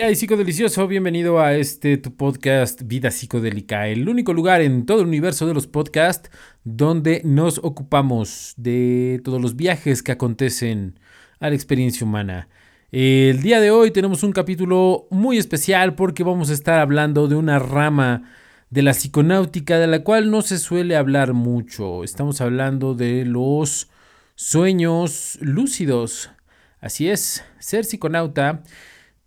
¿Qué hay, psicodelicioso? Bienvenido a este tu podcast Vida Psicodélica, el único lugar en todo el universo de los podcasts donde nos ocupamos de todos los viajes que acontecen a la experiencia humana. El día de hoy tenemos un capítulo muy especial porque vamos a estar hablando de una rama de la psiconáutica de la cual no se suele hablar mucho. Estamos hablando de los sueños lúcidos. Así es, ser psiconauta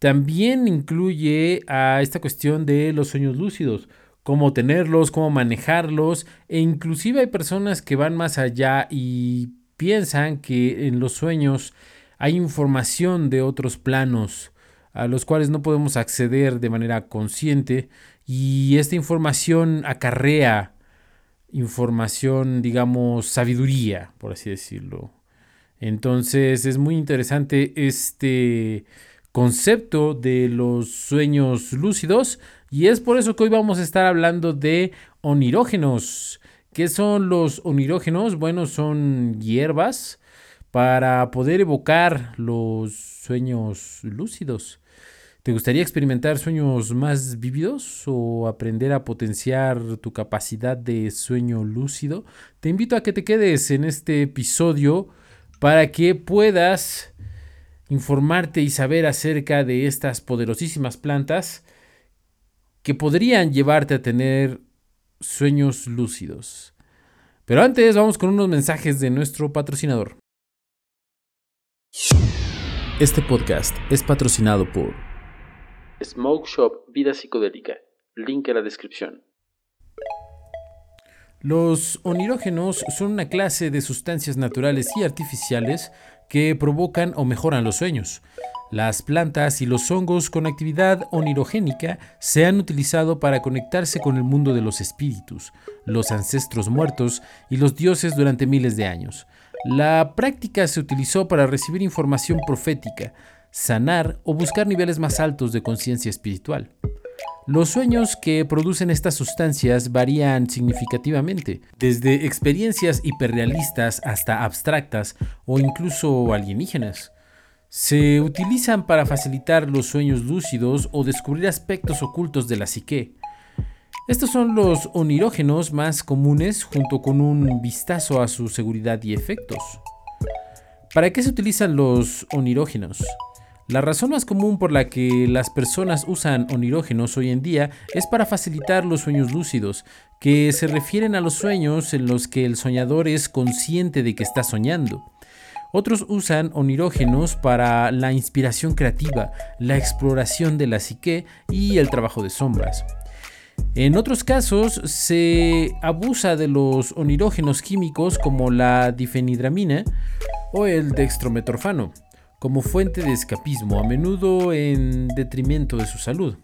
también incluye a esta cuestión de los sueños lúcidos, cómo tenerlos, cómo manejarlos, e inclusive hay personas que van más allá y piensan que en los sueños hay información de otros planos a los cuales no podemos acceder de manera consciente y esta información acarrea información, digamos, sabiduría, por así decirlo. Entonces es muy interesante este concepto de los sueños lúcidos y es por eso que hoy vamos a estar hablando de onirógenos. ¿Qué son los onirógenos? Bueno, son hierbas para poder evocar los sueños lúcidos. ¿Te gustaría experimentar sueños más vívidos o aprender a potenciar tu capacidad de sueño lúcido? Te invito a que te quedes en este episodio para que puedas informarte y saber acerca de estas poderosísimas plantas que podrían llevarte a tener sueños lúcidos. Pero antes vamos con unos mensajes de nuestro patrocinador. Este podcast es patrocinado por Smoke Shop Vida Psicodélica. Link en la descripción. Los onirógenos son una clase de sustancias naturales y artificiales que provocan o mejoran los sueños. Las plantas y los hongos con actividad onirogénica se han utilizado para conectarse con el mundo de los espíritus, los ancestros muertos y los dioses durante miles de años. La práctica se utilizó para recibir información profética, sanar o buscar niveles más altos de conciencia espiritual. Los sueños que producen estas sustancias varían significativamente, desde experiencias hiperrealistas hasta abstractas o incluso alienígenas. Se utilizan para facilitar los sueños lúcidos o descubrir aspectos ocultos de la psique. Estos son los onirógenos más comunes junto con un vistazo a su seguridad y efectos. ¿Para qué se utilizan los onirógenos? La razón más común por la que las personas usan onirógenos hoy en día es para facilitar los sueños lúcidos, que se refieren a los sueños en los que el soñador es consciente de que está soñando. Otros usan onirógenos para la inspiración creativa, la exploración de la psique y el trabajo de sombras. En otros casos se abusa de los onirógenos químicos como la difenidramina o el dextrometorfano como fuente de escapismo, a menudo en detrimento de su salud.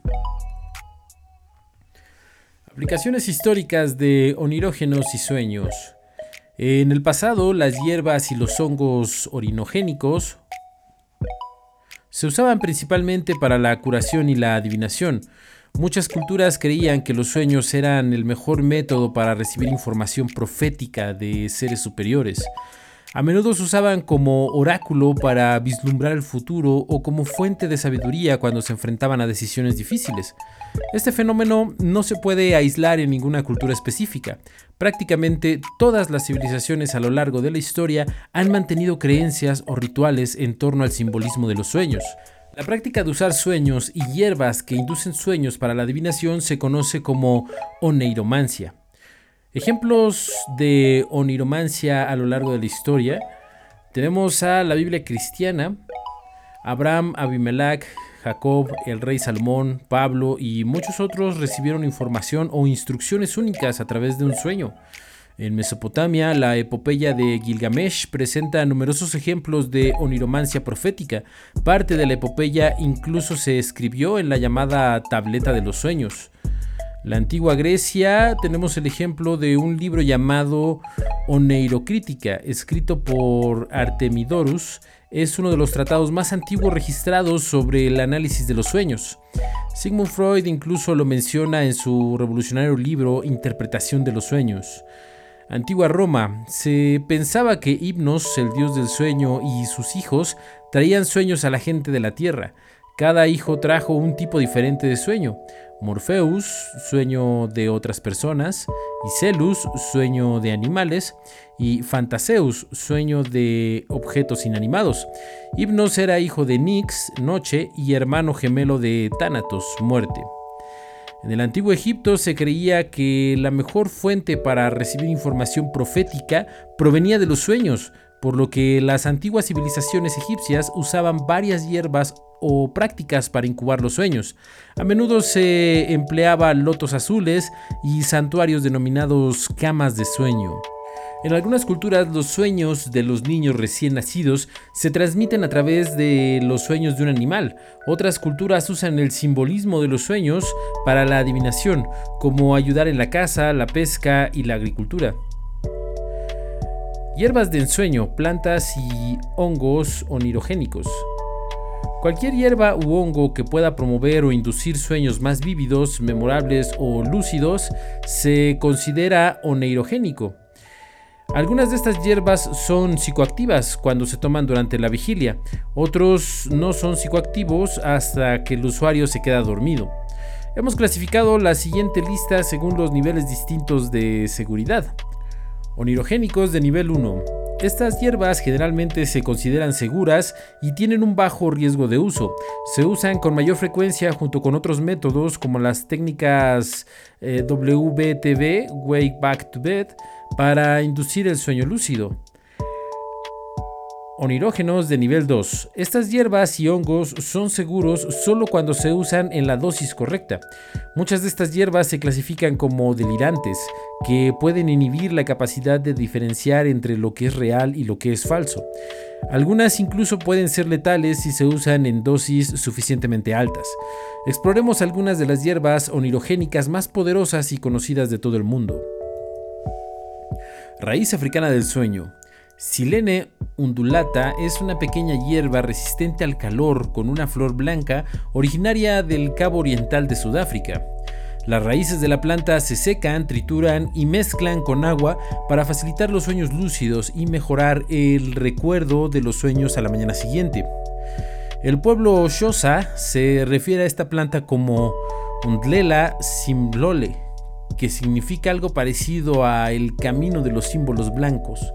Aplicaciones históricas de onirógenos y sueños. En el pasado, las hierbas y los hongos orinogénicos se usaban principalmente para la curación y la adivinación. Muchas culturas creían que los sueños eran el mejor método para recibir información profética de seres superiores. A menudo se usaban como oráculo para vislumbrar el futuro o como fuente de sabiduría cuando se enfrentaban a decisiones difíciles. Este fenómeno no se puede aislar en ninguna cultura específica. Prácticamente todas las civilizaciones a lo largo de la historia han mantenido creencias o rituales en torno al simbolismo de los sueños. La práctica de usar sueños y hierbas que inducen sueños para la adivinación se conoce como oneiromancia. Ejemplos de oniromancia a lo largo de la historia. Tenemos a la Biblia cristiana, Abraham, Abimelech, Jacob, el rey Salomón, Pablo y muchos otros recibieron información o instrucciones únicas a través de un sueño. En Mesopotamia, la epopeya de Gilgamesh presenta numerosos ejemplos de oniromancia profética. Parte de la epopeya incluso se escribió en la llamada Tableta de los Sueños. La antigua Grecia tenemos el ejemplo de un libro llamado Oneirocrítica, escrito por Artemidorus. Es uno de los tratados más antiguos registrados sobre el análisis de los sueños. Sigmund Freud incluso lo menciona en su revolucionario libro Interpretación de los sueños. Antigua Roma, se pensaba que Hipnos, el dios del sueño, y sus hijos traían sueños a la gente de la tierra. Cada hijo trajo un tipo diferente de sueño. Morpheus, sueño de otras personas, Icelus, sueño de animales, y Fantaseus, sueño de objetos inanimados. Hipnos era hijo de Nix, noche, y hermano gemelo de Thanatos, muerte. En el antiguo Egipto se creía que la mejor fuente para recibir información profética provenía de los sueños, por lo que las antiguas civilizaciones egipcias usaban varias hierbas o prácticas para incubar los sueños. A menudo se empleaba lotos azules y santuarios denominados camas de sueño. En algunas culturas los sueños de los niños recién nacidos se transmiten a través de los sueños de un animal. Otras culturas usan el simbolismo de los sueños para la adivinación, como ayudar en la caza, la pesca y la agricultura. Hierbas de ensueño, plantas y hongos onirogénicos. Cualquier hierba u hongo que pueda promover o inducir sueños más vívidos, memorables o lúcidos se considera oneirogénico. Algunas de estas hierbas son psicoactivas cuando se toman durante la vigilia, otros no son psicoactivos hasta que el usuario se queda dormido. Hemos clasificado la siguiente lista según los niveles distintos de seguridad. Onirogénicos de nivel 1. Estas hierbas generalmente se consideran seguras y tienen un bajo riesgo de uso. Se usan con mayor frecuencia junto con otros métodos como las técnicas eh, WBTB, Wake Back to Bed, para inducir el sueño lúcido onirógenos de nivel 2. Estas hierbas y hongos son seguros solo cuando se usan en la dosis correcta. Muchas de estas hierbas se clasifican como delirantes, que pueden inhibir la capacidad de diferenciar entre lo que es real y lo que es falso. Algunas incluso pueden ser letales si se usan en dosis suficientemente altas. Exploremos algunas de las hierbas onirogénicas más poderosas y conocidas de todo el mundo. Raíz africana del sueño. Silene undulata es una pequeña hierba resistente al calor con una flor blanca originaria del Cabo Oriental de Sudáfrica. Las raíces de la planta se secan, trituran y mezclan con agua para facilitar los sueños lúcidos y mejorar el recuerdo de los sueños a la mañana siguiente. El pueblo Xhosa se refiere a esta planta como Undlela Simlole, que significa algo parecido a el camino de los símbolos blancos.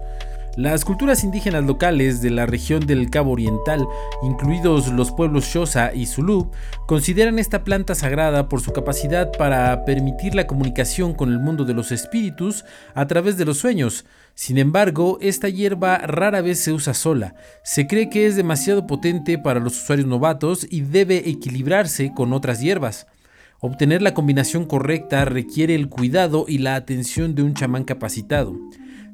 Las culturas indígenas locales de la región del Cabo Oriental, incluidos los pueblos Xhosa y Zulu, consideran esta planta sagrada por su capacidad para permitir la comunicación con el mundo de los espíritus a través de los sueños. Sin embargo, esta hierba rara vez se usa sola. Se cree que es demasiado potente para los usuarios novatos y debe equilibrarse con otras hierbas. Obtener la combinación correcta requiere el cuidado y la atención de un chamán capacitado.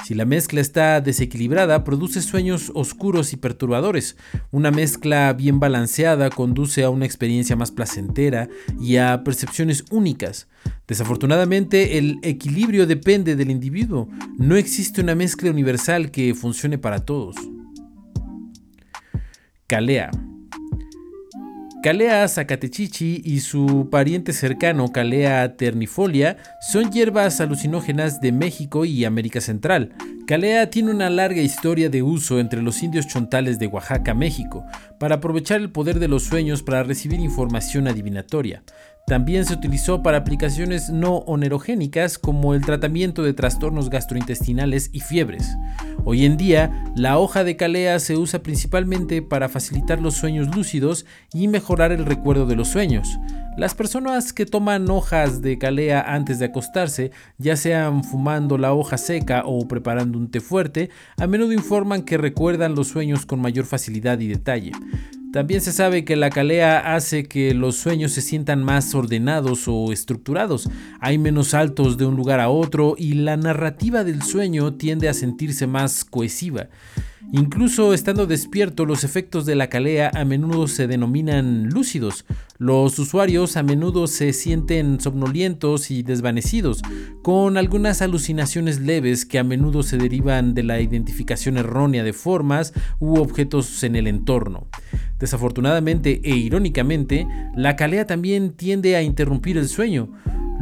Si la mezcla está desequilibrada, produce sueños oscuros y perturbadores. Una mezcla bien balanceada conduce a una experiencia más placentera y a percepciones únicas. Desafortunadamente, el equilibrio depende del individuo. No existe una mezcla universal que funcione para todos. Calea. Calea zacatechichi y su pariente cercano Calea ternifolia son hierbas alucinógenas de México y América Central. Calea tiene una larga historia de uso entre los indios chontales de Oaxaca, México, para aprovechar el poder de los sueños para recibir información adivinatoria. También se utilizó para aplicaciones no onerogénicas como el tratamiento de trastornos gastrointestinales y fiebres. Hoy en día, la hoja de calea se usa principalmente para facilitar los sueños lúcidos y mejorar el recuerdo de los sueños. Las personas que toman hojas de calea antes de acostarse, ya sean fumando la hoja seca o preparando un té fuerte, a menudo informan que recuerdan los sueños con mayor facilidad y detalle. También se sabe que la calea hace que los sueños se sientan más ordenados o estructurados. Hay menos saltos de un lugar a otro y la narrativa del sueño tiende a sentirse más cohesiva. Incluso estando despierto, los efectos de la calea a menudo se denominan lúcidos. Los usuarios a menudo se sienten somnolientos y desvanecidos, con algunas alucinaciones leves que a menudo se derivan de la identificación errónea de formas u objetos en el entorno. Desafortunadamente e irónicamente, la calea también tiende a interrumpir el sueño.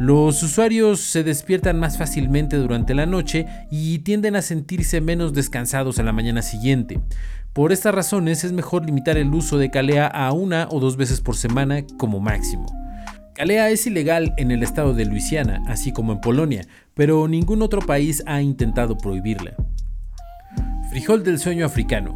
Los usuarios se despiertan más fácilmente durante la noche y tienden a sentirse menos descansados a la mañana siguiente. Por estas razones es mejor limitar el uso de calea a una o dos veces por semana como máximo. Calea es ilegal en el estado de Luisiana, así como en Polonia, pero ningún otro país ha intentado prohibirla. Frijol del sueño africano.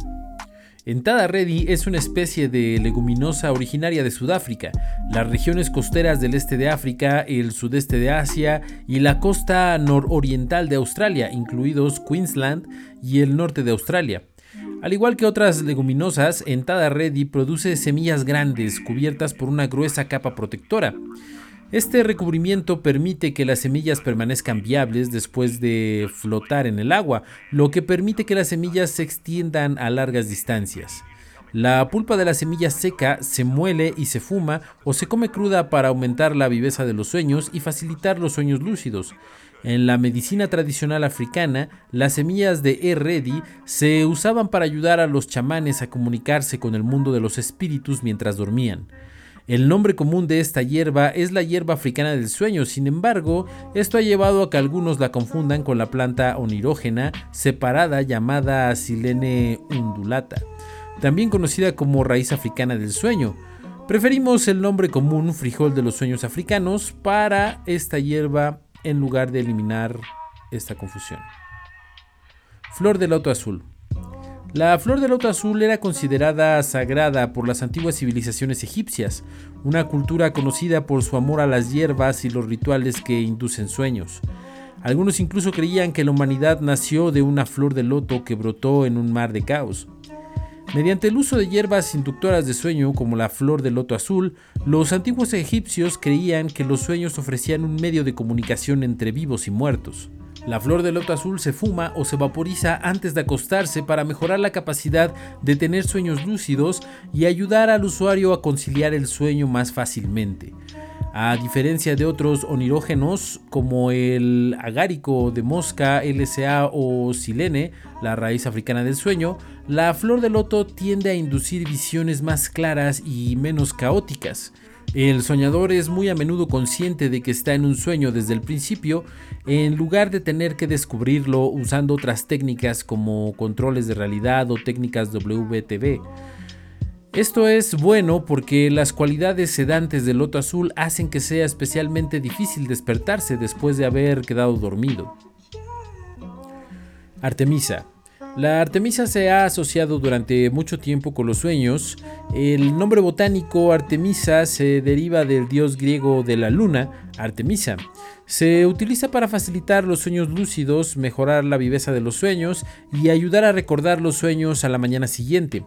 Entada Reddy es una especie de leguminosa originaria de Sudáfrica, las regiones costeras del este de África, el sudeste de Asia y la costa nororiental de Australia, incluidos Queensland y el norte de Australia. Al igual que otras leguminosas, Entada Reddy produce semillas grandes cubiertas por una gruesa capa protectora. Este recubrimiento permite que las semillas permanezcan viables después de flotar en el agua, lo que permite que las semillas se extiendan a largas distancias. La pulpa de la semilla seca se muele y se fuma o se come cruda para aumentar la viveza de los sueños y facilitar los sueños lúcidos. En la medicina tradicional africana, las semillas de E. se usaban para ayudar a los chamanes a comunicarse con el mundo de los espíritus mientras dormían. El nombre común de esta hierba es la hierba africana del sueño, sin embargo, esto ha llevado a que algunos la confundan con la planta onirógena separada llamada Silene undulata, también conocida como raíz africana del sueño. Preferimos el nombre común frijol de los sueños africanos para esta hierba en lugar de eliminar esta confusión. Flor de loto azul. La flor de loto azul era considerada sagrada por las antiguas civilizaciones egipcias, una cultura conocida por su amor a las hierbas y los rituales que inducen sueños. Algunos incluso creían que la humanidad nació de una flor de loto que brotó en un mar de caos. Mediante el uso de hierbas inductoras de sueño como la flor de loto azul, los antiguos egipcios creían que los sueños ofrecían un medio de comunicación entre vivos y muertos. La flor de loto azul se fuma o se vaporiza antes de acostarse para mejorar la capacidad de tener sueños lúcidos y ayudar al usuario a conciliar el sueño más fácilmente. A diferencia de otros onirógenos como el agárico de mosca, LSA o silene, la raíz africana del sueño, la flor de loto tiende a inducir visiones más claras y menos caóticas. El soñador es muy a menudo consciente de que está en un sueño desde el principio, en lugar de tener que descubrirlo usando otras técnicas como controles de realidad o técnicas WTV. Esto es bueno porque las cualidades sedantes del loto azul hacen que sea especialmente difícil despertarse después de haber quedado dormido. Artemisa. La Artemisa se ha asociado durante mucho tiempo con los sueños. El nombre botánico Artemisa se deriva del dios griego de la luna, Artemisa. Se utiliza para facilitar los sueños lúcidos, mejorar la viveza de los sueños y ayudar a recordar los sueños a la mañana siguiente.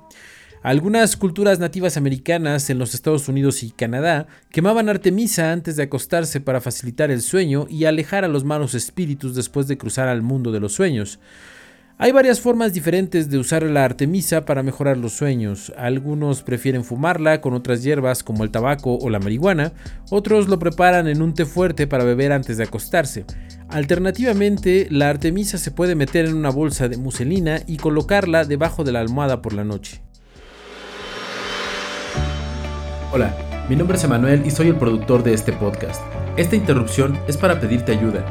Algunas culturas nativas americanas en los Estados Unidos y Canadá quemaban Artemisa antes de acostarse para facilitar el sueño y alejar a los malos espíritus después de cruzar al mundo de los sueños. Hay varias formas diferentes de usar la artemisa para mejorar los sueños. Algunos prefieren fumarla con otras hierbas como el tabaco o la marihuana, otros lo preparan en un té fuerte para beber antes de acostarse. Alternativamente, la artemisa se puede meter en una bolsa de muselina y colocarla debajo de la almohada por la noche. Hola, mi nombre es Emanuel y soy el productor de este podcast. Esta interrupción es para pedirte ayuda.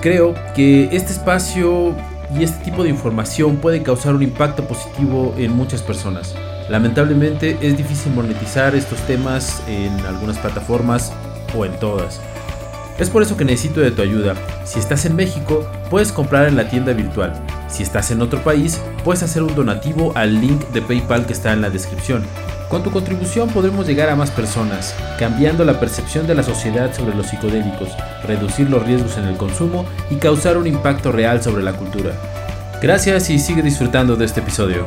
Creo que este espacio y este tipo de información puede causar un impacto positivo en muchas personas. Lamentablemente es difícil monetizar estos temas en algunas plataformas o en todas. Es por eso que necesito de tu ayuda. Si estás en México, puedes comprar en la tienda virtual. Si estás en otro país, puedes hacer un donativo al link de PayPal que está en la descripción. Con tu contribución podremos llegar a más personas, cambiando la percepción de la sociedad sobre los psicodélicos, reducir los riesgos en el consumo y causar un impacto real sobre la cultura. Gracias y sigue disfrutando de este episodio.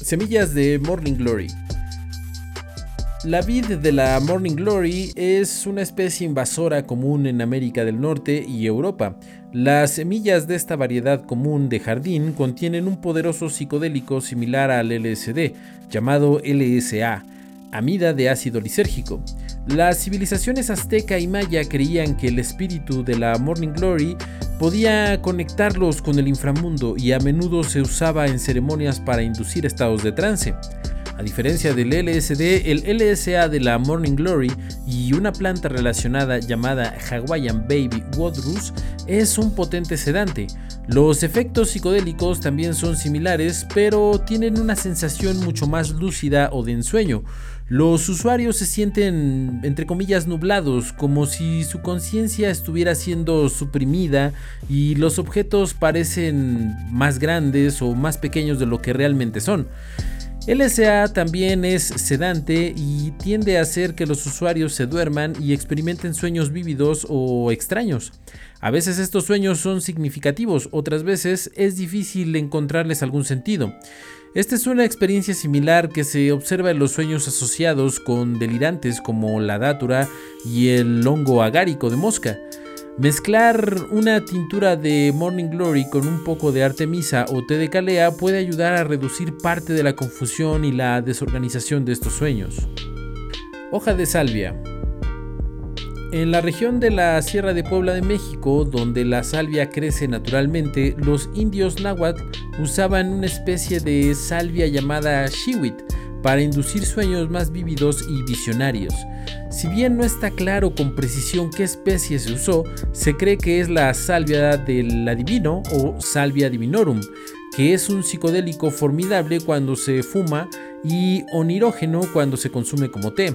Semillas de Morning Glory. La vid de la Morning Glory es una especie invasora común en América del Norte y Europa. Las semillas de esta variedad común de jardín contienen un poderoso psicodélico similar al LSD, llamado LSA, amida de ácido lisérgico. Las civilizaciones azteca y maya creían que el espíritu de la Morning Glory podía conectarlos con el inframundo y a menudo se usaba en ceremonias para inducir estados de trance. A diferencia del LSD, el LSA de la Morning Glory y una planta relacionada llamada Hawaiian Baby Walrus es un potente sedante. Los efectos psicodélicos también son similares, pero tienen una sensación mucho más lúcida o de ensueño. Los usuarios se sienten, entre comillas, nublados, como si su conciencia estuviera siendo suprimida y los objetos parecen más grandes o más pequeños de lo que realmente son. LSA también es sedante y tiende a hacer que los usuarios se duerman y experimenten sueños vívidos o extraños. A veces estos sueños son significativos, otras veces es difícil encontrarles algún sentido. Esta es una experiencia similar que se observa en los sueños asociados con delirantes como la dátura y el hongo agárico de mosca. Mezclar una tintura de Morning Glory con un poco de Artemisa o té de calea puede ayudar a reducir parte de la confusión y la desorganización de estos sueños. Hoja de salvia. En la región de la Sierra de Puebla de México, donde la salvia crece naturalmente, los indios náhuatl usaban una especie de salvia llamada shiwit para inducir sueños más vívidos y visionarios. Si bien no está claro con precisión qué especie se usó, se cree que es la salvia del adivino o salvia divinorum, que es un psicodélico formidable cuando se fuma y onirógeno cuando se consume como té.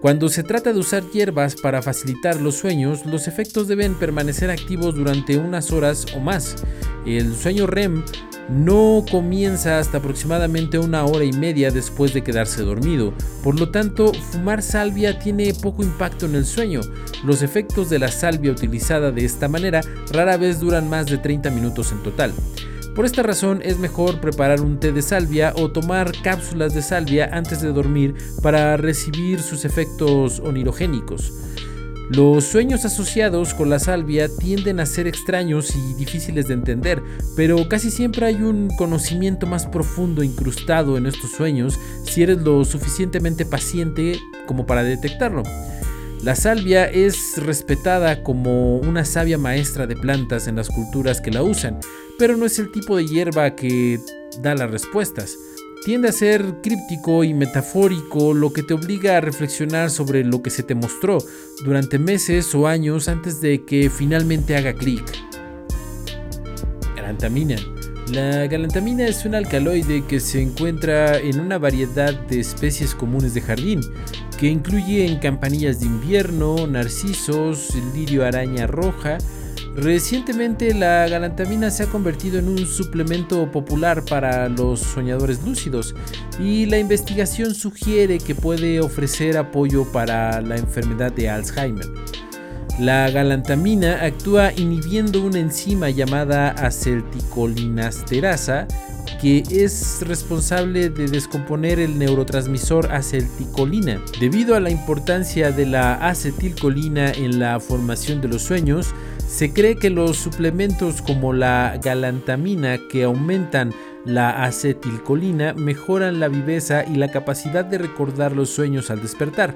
Cuando se trata de usar hierbas para facilitar los sueños, los efectos deben permanecer activos durante unas horas o más. El sueño REM no comienza hasta aproximadamente una hora y media después de quedarse dormido. Por lo tanto, fumar salvia tiene poco impacto en el sueño. Los efectos de la salvia utilizada de esta manera rara vez duran más de 30 minutos en total. Por esta razón es mejor preparar un té de salvia o tomar cápsulas de salvia antes de dormir para recibir sus efectos onirogénicos. Los sueños asociados con la salvia tienden a ser extraños y difíciles de entender, pero casi siempre hay un conocimiento más profundo incrustado en estos sueños si eres lo suficientemente paciente como para detectarlo. La salvia es respetada como una sabia maestra de plantas en las culturas que la usan, pero no es el tipo de hierba que da las respuestas. Tiende a ser críptico y metafórico, lo que te obliga a reflexionar sobre lo que se te mostró durante meses o años antes de que finalmente haga clic. Galantamina. La galantamina es un alcaloide que se encuentra en una variedad de especies comunes de jardín, que incluyen campanillas de invierno, narcisos, lirio araña roja. Recientemente la galantamina se ha convertido en un suplemento popular para los soñadores lúcidos y la investigación sugiere que puede ofrecer apoyo para la enfermedad de Alzheimer. La galantamina actúa inhibiendo una enzima llamada acetilcolinesterasa que es responsable de descomponer el neurotransmisor acetilcolina. Debido a la importancia de la acetilcolina en la formación de los sueños, se cree que los suplementos como la galantamina que aumentan la acetilcolina mejoran la viveza y la capacidad de recordar los sueños al despertar.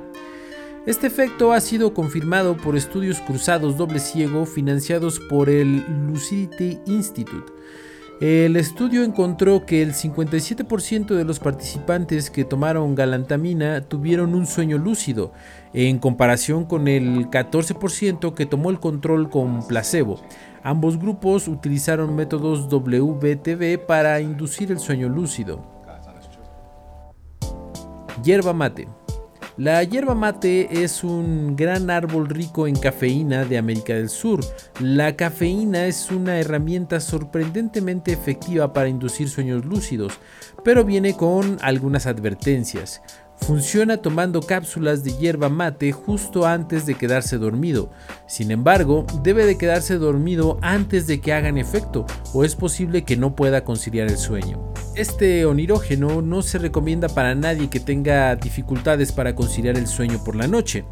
Este efecto ha sido confirmado por estudios cruzados doble ciego financiados por el Lucidity Institute. El estudio encontró que el 57% de los participantes que tomaron galantamina tuvieron un sueño lúcido, en comparación con el 14% que tomó el control con placebo. Ambos grupos utilizaron métodos WTB para inducir el sueño lúcido. Hierba mate. La hierba mate es un gran árbol rico en cafeína de América del Sur. La cafeína es una herramienta sorprendentemente efectiva para inducir sueños lúcidos, pero viene con algunas advertencias. Funciona tomando cápsulas de hierba mate justo antes de quedarse dormido. Sin embargo, debe de quedarse dormido antes de que hagan efecto o es posible que no pueda conciliar el sueño. Este onirógeno no se recomienda para nadie que tenga dificultades para conciliar el sueño por la noche.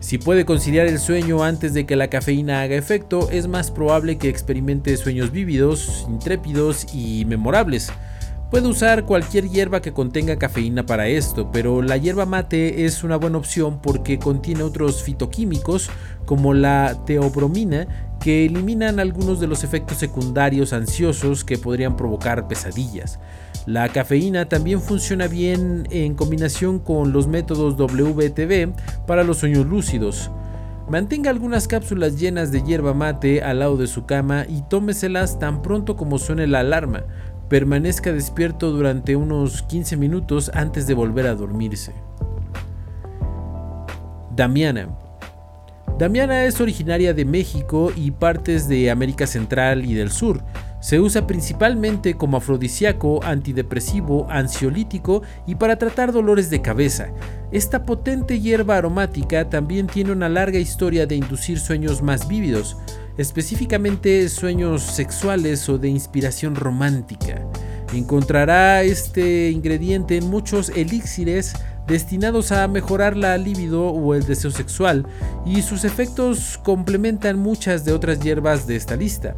Si puede conciliar el sueño antes de que la cafeína haga efecto, es más probable que experimente sueños vívidos, intrépidos y memorables. Puede usar cualquier hierba que contenga cafeína para esto, pero la hierba mate es una buena opción porque contiene otros fitoquímicos como la teobromina que eliminan algunos de los efectos secundarios ansiosos que podrían provocar pesadillas. La cafeína también funciona bien en combinación con los métodos WTB para los sueños lúcidos. Mantenga algunas cápsulas llenas de hierba mate al lado de su cama y tómeselas tan pronto como suene la alarma. Permanezca despierto durante unos 15 minutos antes de volver a dormirse. Damiana. Damiana es originaria de México y partes de América Central y del Sur. Se usa principalmente como afrodisíaco, antidepresivo, ansiolítico y para tratar dolores de cabeza. Esta potente hierba aromática también tiene una larga historia de inducir sueños más vívidos, específicamente sueños sexuales o de inspiración romántica. Encontrará este ingrediente en muchos elixires destinados a mejorar la libido o el deseo sexual, y sus efectos complementan muchas de otras hierbas de esta lista.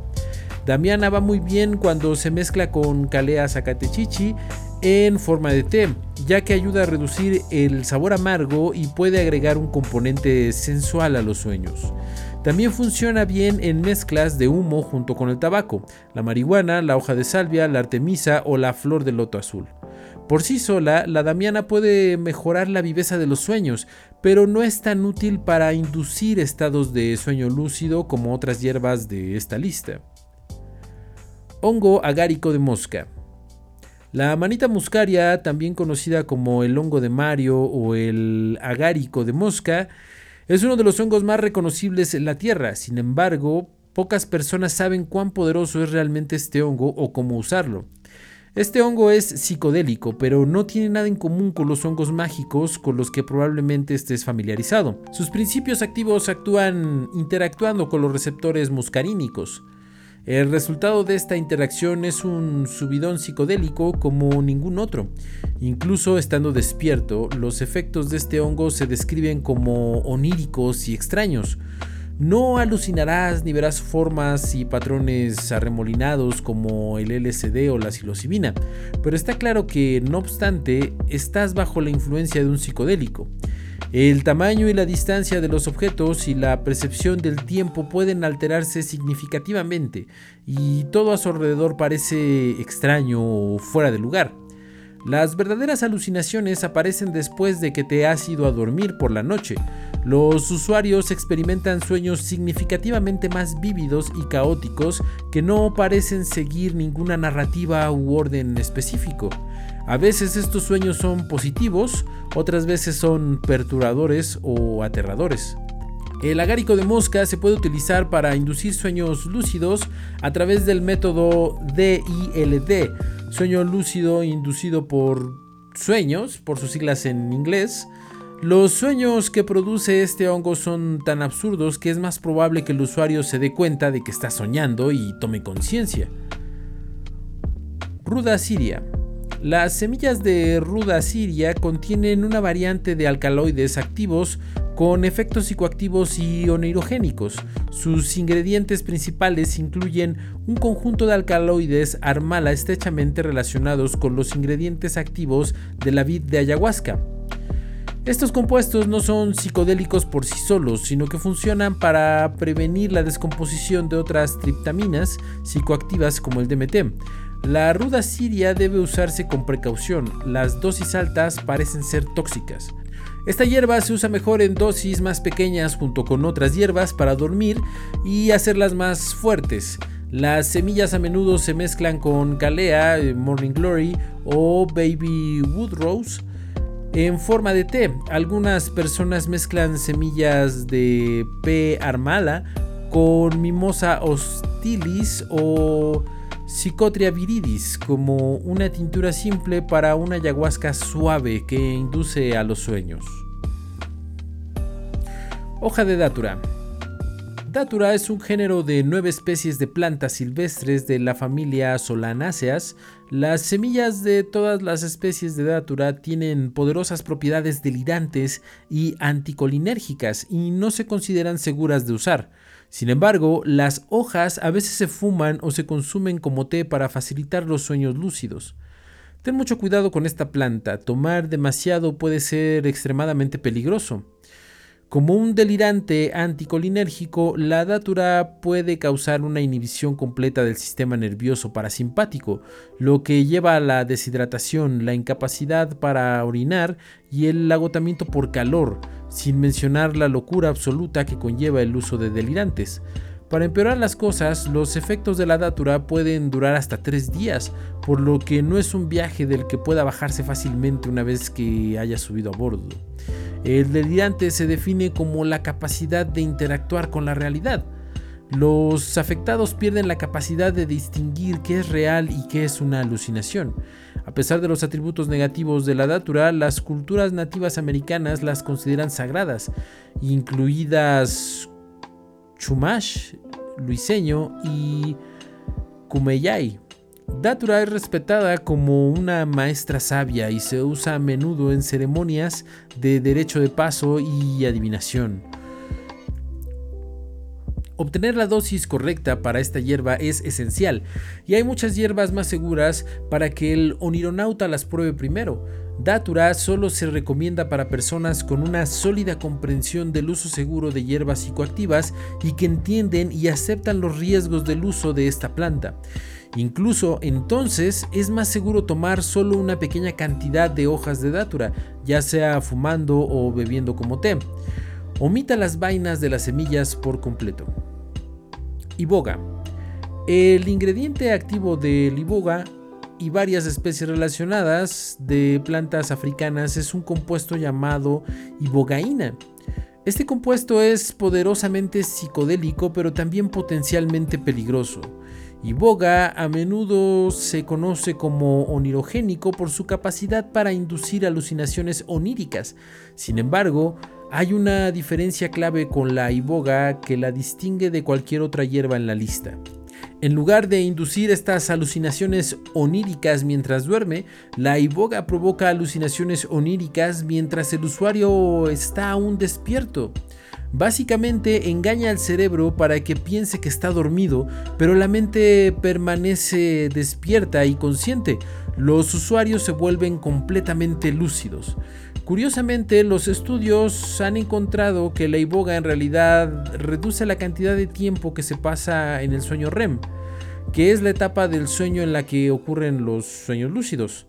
Damiana va muy bien cuando se mezcla con Calea zacatechichi en forma de té, ya que ayuda a reducir el sabor amargo y puede agregar un componente sensual a los sueños. También funciona bien en mezclas de humo junto con el tabaco, la marihuana, la hoja de salvia, la artemisa o la flor de loto azul. Por sí sola, la damiana puede mejorar la viveza de los sueños, pero no es tan útil para inducir estados de sueño lúcido como otras hierbas de esta lista. Hongo agárico de mosca. La manita muscaria, también conocida como el hongo de Mario o el agárico de mosca, es uno de los hongos más reconocibles en la Tierra. Sin embargo, pocas personas saben cuán poderoso es realmente este hongo o cómo usarlo. Este hongo es psicodélico, pero no tiene nada en común con los hongos mágicos con los que probablemente estés familiarizado. Sus principios activos actúan interactuando con los receptores muscarínicos. El resultado de esta interacción es un subidón psicodélico como ningún otro. Incluso estando despierto, los efectos de este hongo se describen como oníricos y extraños. No alucinarás ni verás formas y patrones arremolinados como el LSD o la psilocibina, pero está claro que, no obstante, estás bajo la influencia de un psicodélico. El tamaño y la distancia de los objetos y la percepción del tiempo pueden alterarse significativamente y todo a su alrededor parece extraño o fuera de lugar. Las verdaderas alucinaciones aparecen después de que te has ido a dormir por la noche. Los usuarios experimentan sueños significativamente más vívidos y caóticos que no parecen seguir ninguna narrativa u orden específico. A veces estos sueños son positivos, otras veces son perturbadores o aterradores. El agárico de mosca se puede utilizar para inducir sueños lúcidos a través del método DILD, sueño lúcido inducido por sueños, por sus siglas en inglés. Los sueños que produce este hongo son tan absurdos que es más probable que el usuario se dé cuenta de que está soñando y tome conciencia. Ruda Siria. Las semillas de ruda siria contienen una variante de alcaloides activos con efectos psicoactivos y oneirogénicos. Sus ingredientes principales incluyen un conjunto de alcaloides armala estrechamente relacionados con los ingredientes activos de la vid de ayahuasca. Estos compuestos no son psicodélicos por sí solos, sino que funcionan para prevenir la descomposición de otras triptaminas psicoactivas como el DMT. La ruda siria debe usarse con precaución, las dosis altas parecen ser tóxicas. Esta hierba se usa mejor en dosis más pequeñas junto con otras hierbas para dormir y hacerlas más fuertes. Las semillas a menudo se mezclan con calea, eh, morning glory o baby woodrose en forma de té. Algunas personas mezclan semillas de P. armala con mimosa hostilis o Psicotria viridis como una tintura simple para una ayahuasca suave que induce a los sueños. Hoja de Datura. Datura es un género de nueve especies de plantas silvestres de la familia Solanáceas. Las semillas de todas las especies de Datura tienen poderosas propiedades delirantes y anticolinérgicas y no se consideran seguras de usar. Sin embargo, las hojas a veces se fuman o se consumen como té para facilitar los sueños lúcidos. Ten mucho cuidado con esta planta, tomar demasiado puede ser extremadamente peligroso. Como un delirante anticolinérgico, la datura puede causar una inhibición completa del sistema nervioso parasimpático, lo que lleva a la deshidratación, la incapacidad para orinar y el agotamiento por calor, sin mencionar la locura absoluta que conlleva el uso de delirantes. Para empeorar las cosas, los efectos de la datura pueden durar hasta tres días, por lo que no es un viaje del que pueda bajarse fácilmente una vez que haya subido a bordo. El delirante se define como la capacidad de interactuar con la realidad. Los afectados pierden la capacidad de distinguir qué es real y qué es una alucinación. A pesar de los atributos negativos de la datura, las culturas nativas americanas las consideran sagradas, incluidas Chumash, Luiseño y Kumeyai. Datura es respetada como una maestra sabia y se usa a menudo en ceremonias de derecho de paso y adivinación. Obtener la dosis correcta para esta hierba es esencial y hay muchas hierbas más seguras para que el onironauta las pruebe primero. Datura solo se recomienda para personas con una sólida comprensión del uso seguro de hierbas psicoactivas y que entienden y aceptan los riesgos del uso de esta planta. Incluso entonces es más seguro tomar solo una pequeña cantidad de hojas de datura, ya sea fumando o bebiendo como té. Omita las vainas de las semillas por completo. Iboga. El ingrediente activo del iboga y varias especies relacionadas de plantas africanas es un compuesto llamado ibogaína. Este compuesto es poderosamente psicodélico pero también potencialmente peligroso. Iboga a menudo se conoce como onirogénico por su capacidad para inducir alucinaciones oníricas. Sin embargo, hay una diferencia clave con la iboga que la distingue de cualquier otra hierba en la lista. En lugar de inducir estas alucinaciones oníricas mientras duerme, la iboga provoca alucinaciones oníricas mientras el usuario está aún despierto. Básicamente engaña al cerebro para que piense que está dormido, pero la mente permanece despierta y consciente. Los usuarios se vuelven completamente lúcidos. Curiosamente, los estudios han encontrado que la iboga en realidad reduce la cantidad de tiempo que se pasa en el sueño REM, que es la etapa del sueño en la que ocurren los sueños lúcidos.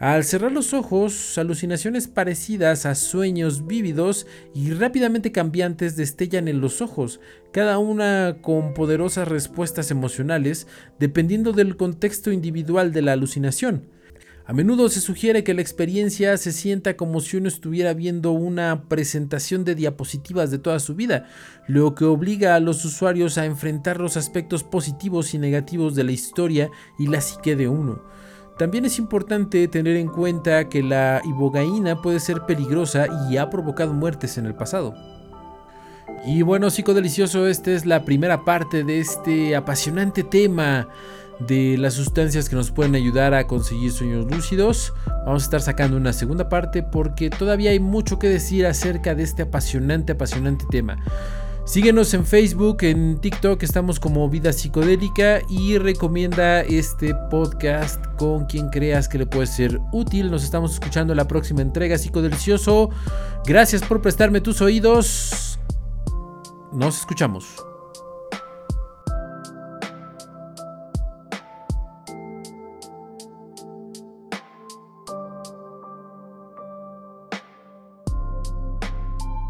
Al cerrar los ojos, alucinaciones parecidas a sueños vívidos y rápidamente cambiantes destellan en los ojos, cada una con poderosas respuestas emocionales dependiendo del contexto individual de la alucinación. A menudo se sugiere que la experiencia se sienta como si uno estuviera viendo una presentación de diapositivas de toda su vida, lo que obliga a los usuarios a enfrentar los aspectos positivos y negativos de la historia y la psique de uno. También es importante tener en cuenta que la ibogaína puede ser peligrosa y ha provocado muertes en el pasado. Y bueno, psicodelicioso, esta es la primera parte de este apasionante tema de las sustancias que nos pueden ayudar a conseguir sueños lúcidos. Vamos a estar sacando una segunda parte porque todavía hay mucho que decir acerca de este apasionante, apasionante tema. Síguenos en Facebook, en TikTok, estamos como Vida Psicodélica y recomienda este podcast con quien creas que le puede ser útil. Nos estamos escuchando en la próxima entrega Psicodelicioso. Gracias por prestarme tus oídos. Nos escuchamos.